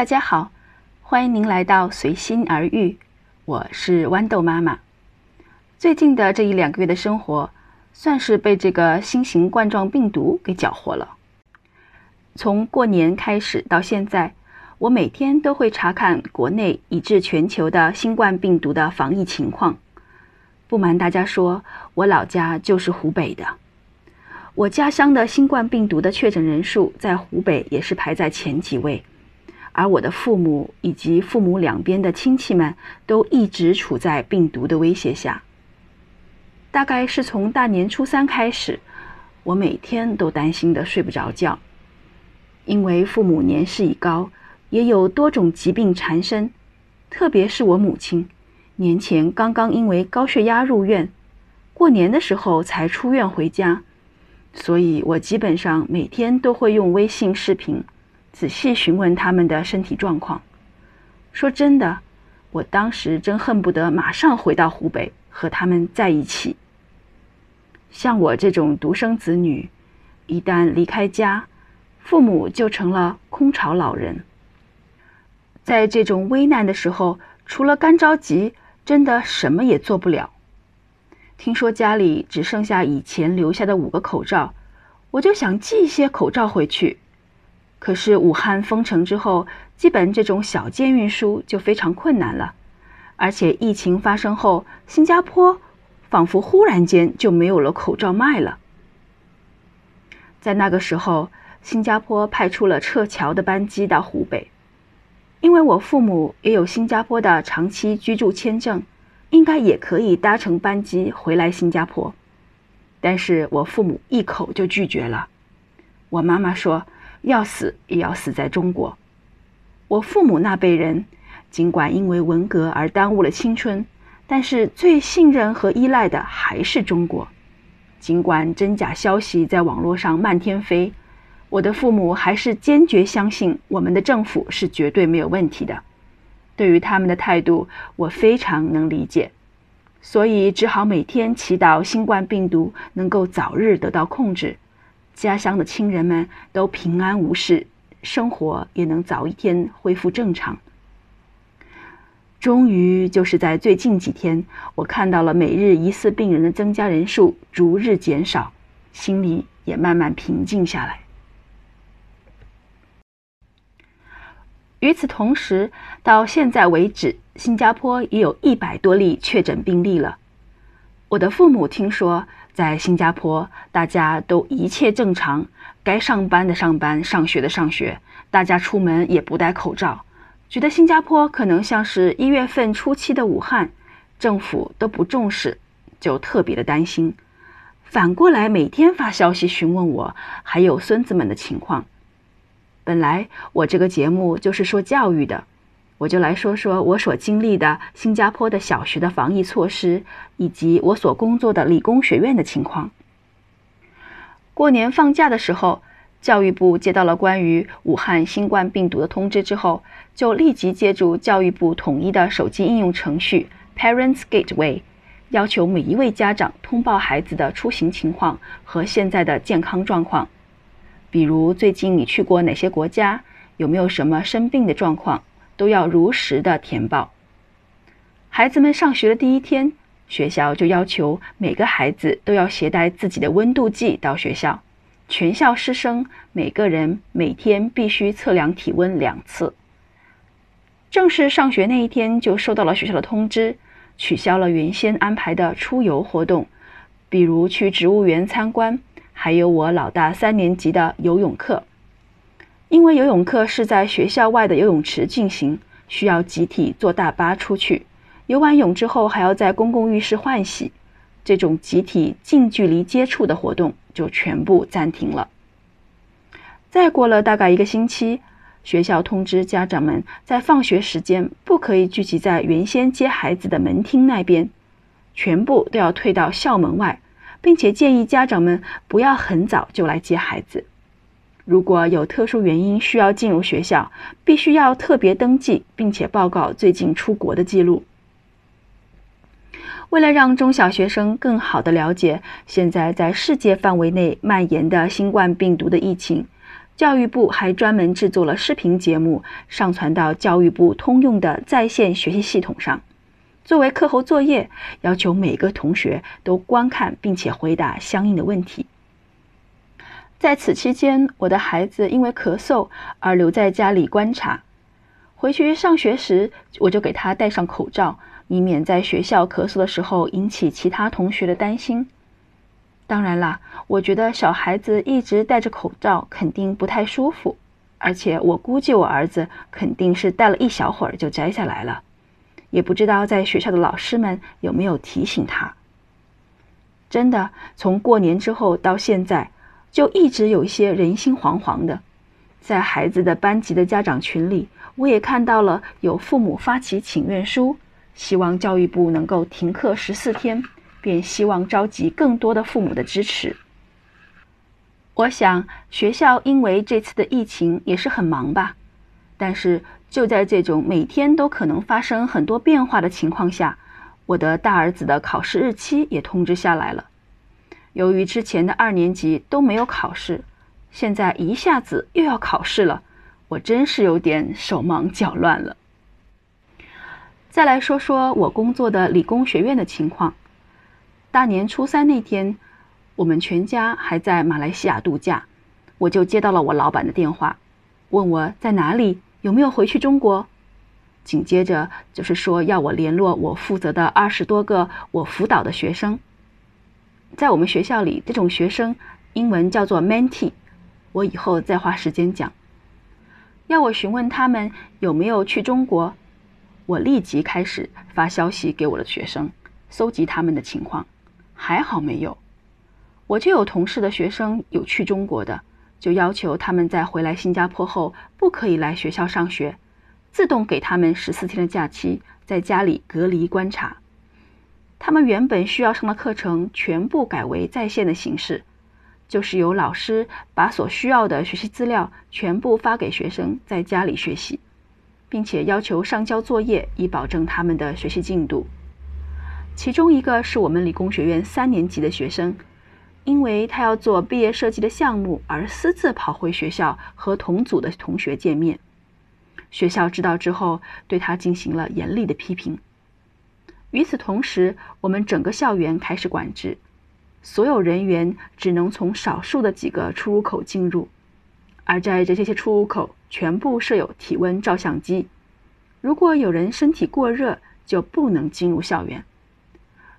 大家好，欢迎您来到随心而遇，我是豌豆妈妈。最近的这一两个月的生活，算是被这个新型冠状病毒给搅和了。从过年开始到现在，我每天都会查看国内以至全球的新冠病毒的防疫情况。不瞒大家说，我老家就是湖北的，我家乡的新冠病毒的确诊人数在湖北也是排在前几位。而我的父母以及父母两边的亲戚们都一直处在病毒的威胁下。大概是从大年初三开始，我每天都担心的睡不着觉，因为父母年事已高，也有多种疾病缠身，特别是我母亲，年前刚刚因为高血压入院，过年的时候才出院回家，所以我基本上每天都会用微信视频。仔细询问他们的身体状况。说真的，我当时真恨不得马上回到湖北和他们在一起。像我这种独生子女，一旦离开家，父母就成了空巢老人。在这种危难的时候，除了干着急，真的什么也做不了。听说家里只剩下以前留下的五个口罩，我就想寄一些口罩回去。可是武汉封城之后，基本这种小件运输就非常困难了。而且疫情发生后，新加坡仿佛忽然间就没有了口罩卖了。在那个时候，新加坡派出了撤侨的班机到湖北，因为我父母也有新加坡的长期居住签证，应该也可以搭乘班机回来新加坡。但是我父母一口就拒绝了。我妈妈说。要死也要死在中国。我父母那辈人，尽管因为文革而耽误了青春，但是最信任和依赖的还是中国。尽管真假消息在网络上漫天飞，我的父母还是坚决相信我们的政府是绝对没有问题的。对于他们的态度，我非常能理解，所以只好每天祈祷新冠病毒能够早日得到控制。家乡的亲人们都平安无事，生活也能早一天恢复正常。终于，就是在最近几天，我看到了每日疑似病人的增加人数逐日减少，心里也慢慢平静下来。与此同时，到现在为止，新加坡也有一百多例确诊病例了。我的父母听说。在新加坡，大家都一切正常，该上班的上班，上学的上学，大家出门也不戴口罩，觉得新加坡可能像是一月份初期的武汉，政府都不重视，就特别的担心。反过来每天发消息询问我还有孙子们的情况。本来我这个节目就是说教育的。我就来说说我所经历的新加坡的小学的防疫措施，以及我所工作的理工学院的情况。过年放假的时候，教育部接到了关于武汉新冠病毒的通知之后，就立即借助教育部统一的手机应用程序 Parents Gateway，要求每一位家长通报孩子的出行情况和现在的健康状况，比如最近你去过哪些国家，有没有什么生病的状况。都要如实的填报。孩子们上学的第一天，学校就要求每个孩子都要携带自己的温度计到学校，全校师生每个人每天必须测量体温两次。正式上学那一天，就收到了学校的通知，取消了原先安排的出游活动，比如去植物园参观，还有我老大三年级的游泳课。因为游泳课是在学校外的游泳池进行，需要集体坐大巴出去。游完泳之后，还要在公共浴室换洗，这种集体近距离接触的活动就全部暂停了。再过了大概一个星期，学校通知家长们，在放学时间不可以聚集在原先接孩子的门厅那边，全部都要退到校门外，并且建议家长们不要很早就来接孩子。如果有特殊原因需要进入学校，必须要特别登记，并且报告最近出国的记录。为了让中小学生更好地了解现在在世界范围内蔓延的新冠病毒的疫情，教育部还专门制作了视频节目，上传到教育部通用的在线学习系统上，作为课后作业，要求每个同学都观看并且回答相应的问题。在此期间，我的孩子因为咳嗽而留在家里观察。回去上学时，我就给他戴上口罩，以免在学校咳嗽的时候引起其他同学的担心。当然啦，我觉得小孩子一直戴着口罩肯定不太舒服，而且我估计我儿子肯定是戴了一小会儿就摘下来了，也不知道在学校的老师们有没有提醒他。真的，从过年之后到现在，就一直有些人心惶惶的，在孩子的班级的家长群里，我也看到了有父母发起请愿书，希望教育部能够停课十四天。便希望召集更多的父母的支持。我想学校因为这次的疫情也是很忙吧，但是就在这种每天都可能发生很多变化的情况下，我的大儿子的考试日期也通知下来了。由于之前的二年级都没有考试，现在一下子又要考试了，我真是有点手忙脚乱了。再来说说我工作的理工学院的情况。大年初三那天，我们全家还在马来西亚度假，我就接到了我老板的电话，问我在哪里，有没有回去中国。紧接着就是说要我联络我负责的二十多个我辅导的学生，在我们学校里，这种学生英文叫做 mentee，我以后再花时间讲。要我询问他们有没有去中国，我立即开始发消息给我的学生，搜集他们的情况。还好没有，我就有同事的学生有去中国的，就要求他们在回来新加坡后不可以来学校上学，自动给他们十四天的假期，在家里隔离观察。他们原本需要上的课程全部改为在线的形式，就是由老师把所需要的学习资料全部发给学生在家里学习，并且要求上交作业以保证他们的学习进度。其中一个是我们理工学院三年级的学生，因为他要做毕业设计的项目，而私自跑回学校和同组的同学见面。学校知道之后，对他进行了严厉的批评。与此同时，我们整个校园开始管制，所有人员只能从少数的几个出入口进入，而在这些出入口全部设有体温照相机，如果有人身体过热，就不能进入校园。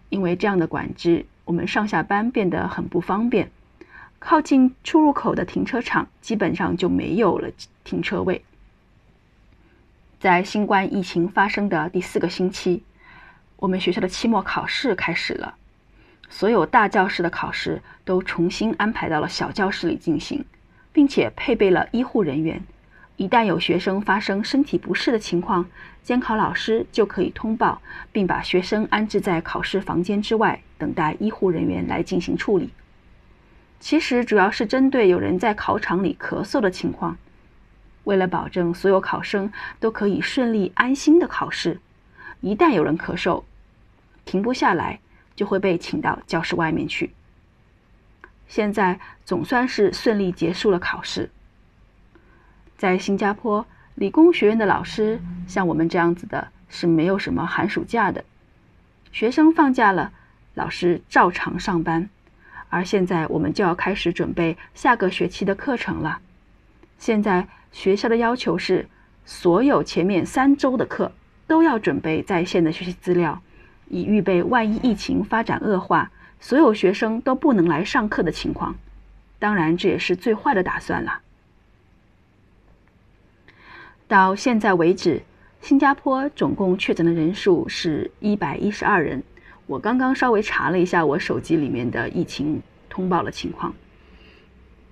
因为这样的管制，我们上下班变得很不方便。靠近出入口的停车场基本上就没有了停车位。在新冠疫情发生的第四个星期，我们学校的期末考试开始了，所有大教室的考试都重新安排到了小教室里进行，并且配备了医护人员。一旦有学生发生身体不适的情况，监考老师就可以通报，并把学生安置在考试房间之外，等待医护人员来进行处理。其实主要是针对有人在考场里咳嗽的情况，为了保证所有考生都可以顺利安心的考试，一旦有人咳嗽，停不下来，就会被请到教室外面去。现在总算是顺利结束了考试。在新加坡理工学院的老师，像我们这样子的，是没有什么寒暑假的。学生放假了，老师照常上班。而现在我们就要开始准备下个学期的课程了。现在学校的要求是，所有前面三周的课都要准备在线的学习资料，以预备万一疫情发展恶化，所有学生都不能来上课的情况。当然，这也是最坏的打算了。到现在为止，新加坡总共确诊的人数是一百一十二人。我刚刚稍微查了一下我手机里面的疫情通报的情况，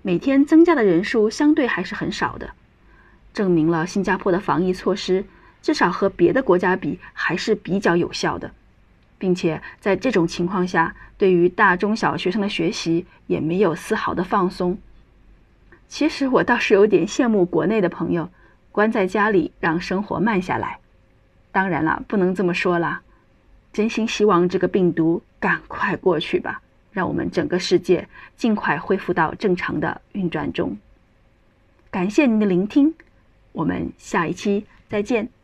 每天增加的人数相对还是很少的，证明了新加坡的防疫措施至少和别的国家比还是比较有效的，并且在这种情况下，对于大中小学生的学习也没有丝毫的放松。其实我倒是有点羡慕国内的朋友。关在家里，让生活慢下来。当然了，不能这么说啦。真心希望这个病毒赶快过去吧，让我们整个世界尽快恢复到正常的运转中。感谢您的聆听，我们下一期再见。